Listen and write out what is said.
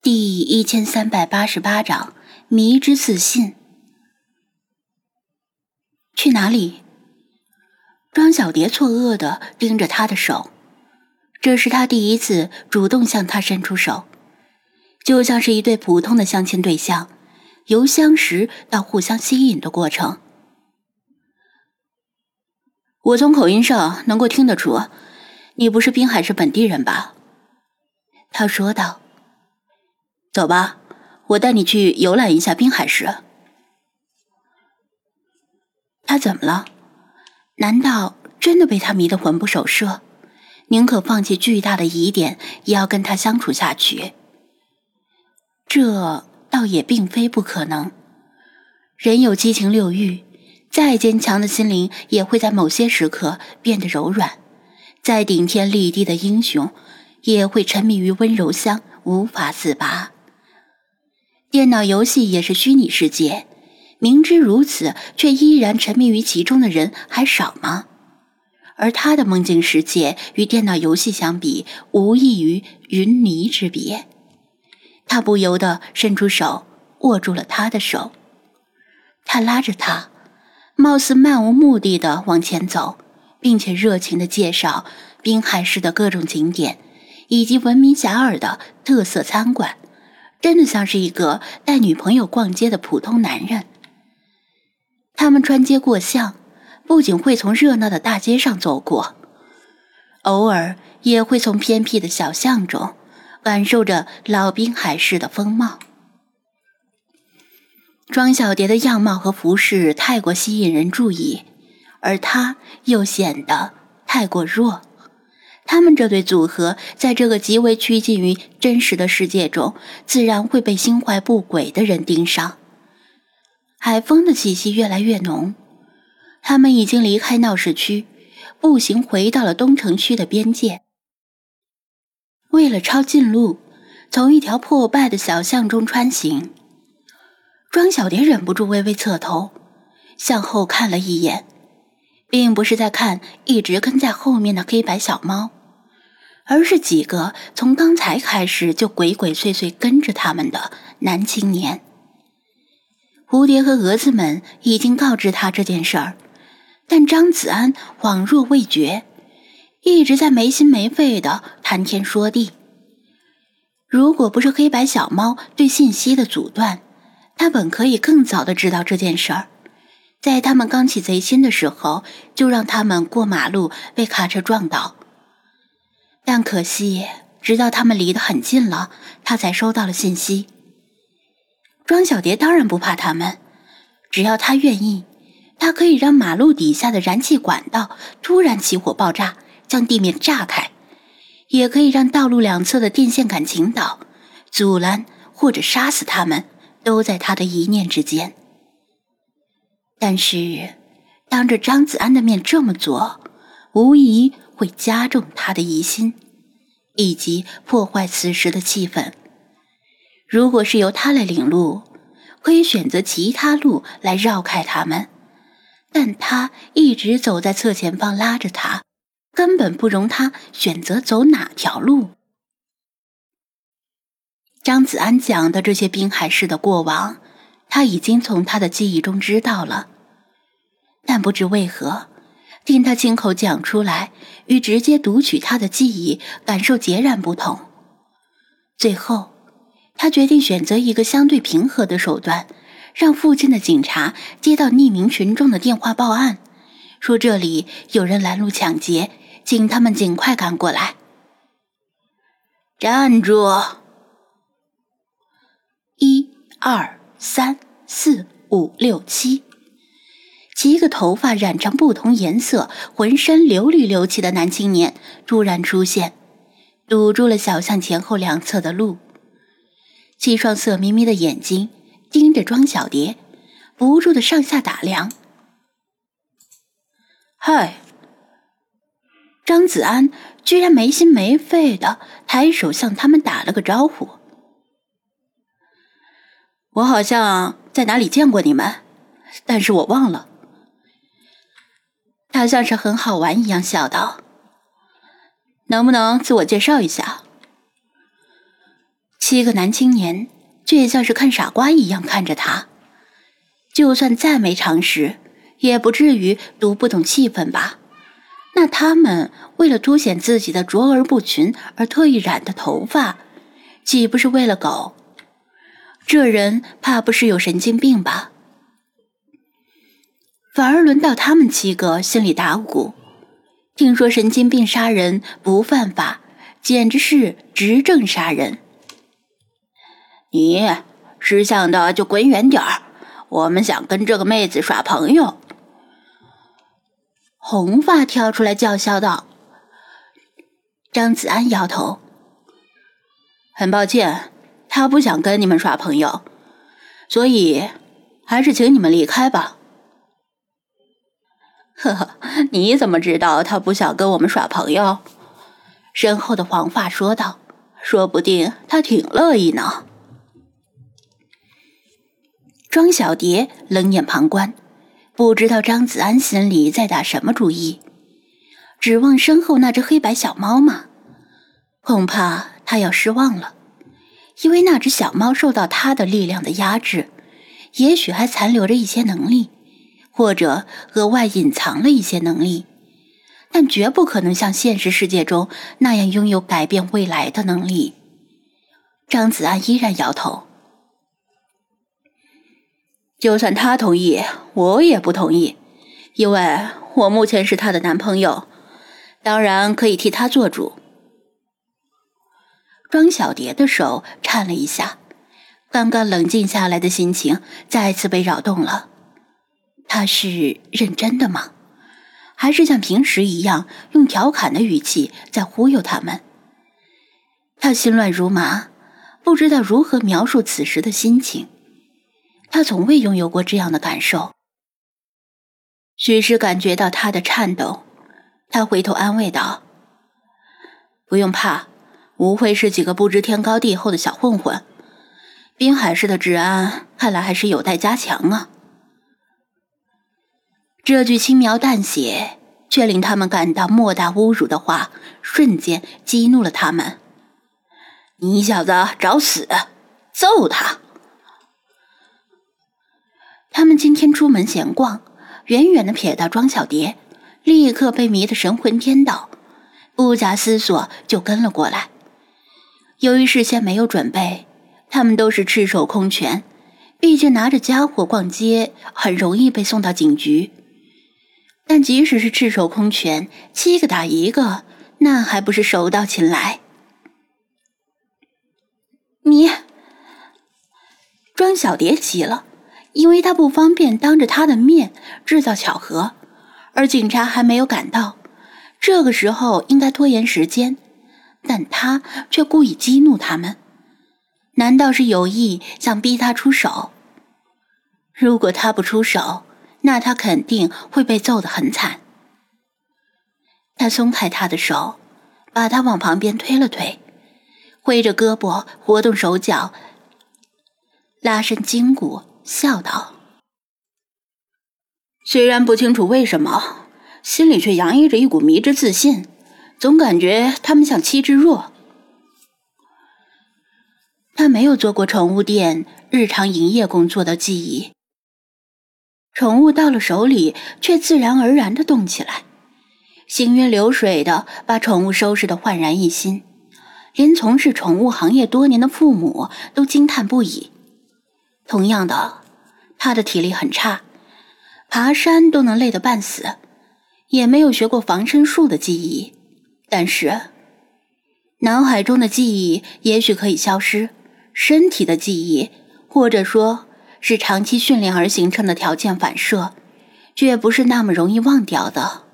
第一千三百八十八章迷之自信。去哪里？庄小蝶错愕的盯着他的手，这是他第一次主动向他伸出手，就像是一对普通的相亲对象，由相识到互相吸引的过程。我从口音上能够听得出，你不是滨海市本地人吧？他说道。走吧，我带你去游览一下滨海市。他怎么了？难道真的被他迷得魂不守舍，宁可放弃巨大的疑点，也要跟他相处下去？这倒也并非不可能。人有七情六欲，再坚强的心灵也会在某些时刻变得柔软；再顶天立地的英雄，也会沉迷于温柔乡，无法自拔。电脑游戏也是虚拟世界，明知如此却依然沉迷于其中的人还少吗？而他的梦境世界与电脑游戏相比，无异于云泥之别。他不由得伸出手握住了他的手，他拉着他，貌似漫无目的的往前走，并且热情的介绍滨海市的各种景点，以及闻名遐迩的特色餐馆。真的像是一个带女朋友逛街的普通男人。他们穿街过巷，不仅会从热闹的大街上走过，偶尔也会从偏僻的小巷中感受着老滨海市的风貌。庄小蝶的样貌和服饰太过吸引人注意，而她又显得太过弱。他们这对组合，在这个极为趋近于真实的世界中，自然会被心怀不轨的人盯上。海风的气息越来越浓，他们已经离开闹市区，步行回到了东城区的边界。为了抄近路，从一条破败的小巷中穿行，庄小蝶忍不住微微侧头，向后看了一眼，并不是在看一直跟在后面的黑白小猫。而是几个从刚才开始就鬼鬼祟祟跟着他们的男青年。蝴蝶和蛾子们已经告知他这件事儿，但张子安恍若未觉，一直在没心没肺的谈天说地。如果不是黑白小猫对信息的阻断，他本可以更早的知道这件事儿，在他们刚起贼心的时候，就让他们过马路被卡车撞倒。但可惜，直到他们离得很近了，他才收到了信息。庄小蝶当然不怕他们，只要他愿意，他可以让马路底下的燃气管道突然起火爆炸，将地面炸开；也可以让道路两侧的电线杆倾倒，阻拦或者杀死他们，都在他的一念之间。但是，当着张子安的面这么做，无疑。会加重他的疑心，以及破坏此时的气氛。如果是由他来领路，可以选择其他路来绕开他们，但他一直走在侧前方拉着他，根本不容他选择走哪条路。张子安讲的这些滨海市的过往，他已经从他的记忆中知道了，但不知为何。听他亲口讲出来，与直接读取他的记忆感受截然不同。最后，他决定选择一个相对平和的手段，让附近的警察接到匿名群众的电话报案，说这里有人拦路抢劫，请他们尽快赶过来。站住！一、二、三、四、五、六、七。七个头发染成不同颜色、浑身流里流气的男青年突然出现，堵住了小巷前后两侧的路。七双色眯眯的眼睛盯着庄小蝶，不住的上下打量。嗨！张子安居然没心没肺的抬手向他们打了个招呼。我好像在哪里见过你们，但是我忘了。他像是很好玩一样笑道：“能不能自我介绍一下？”七个男青年却像是看傻瓜一样看着他，就算再没常识，也不至于读不懂气氛吧？那他们为了凸显自己的卓而不群而特意染的头发，岂不是为了狗？这人怕不是有神经病吧？反而轮到他们七个心里打鼓。听说神经病杀人不犯法，简直是执政杀人。你识相的就滚远点儿，我们想跟这个妹子耍朋友。红发跳出来叫嚣道：“张子安摇头，很抱歉，他不想跟你们耍朋友，所以还是请你们离开吧。”呵呵，你怎么知道他不想跟我们耍朋友？身后的黄发说道：“说不定他挺乐意呢。”庄小蝶冷眼旁观。不知道张子安心里在打什么主意，指望身后那只黑白小猫吗？恐怕他要失望了，因为那只小猫受到他的力量的压制，也许还残留着一些能力，或者额外隐藏了一些能力，但绝不可能像现实世界中那样拥有改变未来的能力。张子安依然摇头。就算他同意，我也不同意，因为我目前是他的男朋友，当然可以替他做主。庄小蝶的手颤了一下，刚刚冷静下来的心情再次被扰动了。他是认真的吗？还是像平时一样用调侃的语气在忽悠他们？他心乱如麻，不知道如何描述此时的心情。他从未拥有过这样的感受。许是感觉到他的颤抖，他回头安慰道：“不用怕，无非是几个不知天高地厚的小混混。滨海市的治安看来还是有待加强啊。”这句轻描淡写却令他们感到莫大侮辱的话，瞬间激怒了他们。“你小子找死！揍他！”他们今天出门闲逛，远远的瞥到庄小蝶，立刻被迷得神魂颠倒，不假思索就跟了过来。由于事先没有准备，他们都是赤手空拳，毕竟拿着家伙逛街很容易被送到警局。但即使是赤手空拳，七个打一个，那还不是手到擒来？你，庄小蝶急了。因为他不方便当着他的面制造巧合，而警察还没有赶到，这个时候应该拖延时间，但他却故意激怒他们，难道是有意想逼他出手？如果他不出手，那他肯定会被揍得很惨。他松开他的手，把他往旁边推了推，挥着胳膊，活动手脚，拉伸筋骨。笑道：“虽然不清楚为什么，心里却洋溢着一股迷之自信，总感觉他们像七之若。他没有做过宠物店日常营业工作的记忆，宠物到了手里却自然而然的动起来，行云流水的把宠物收拾的焕然一新，连从事宠物行业多年的父母都惊叹不已。同样的。”他的体力很差，爬山都能累得半死，也没有学过防身术的记忆，但是脑海中的记忆也许可以消失，身体的记忆，或者说是长期训练而形成的条件反射，却不是那么容易忘掉的。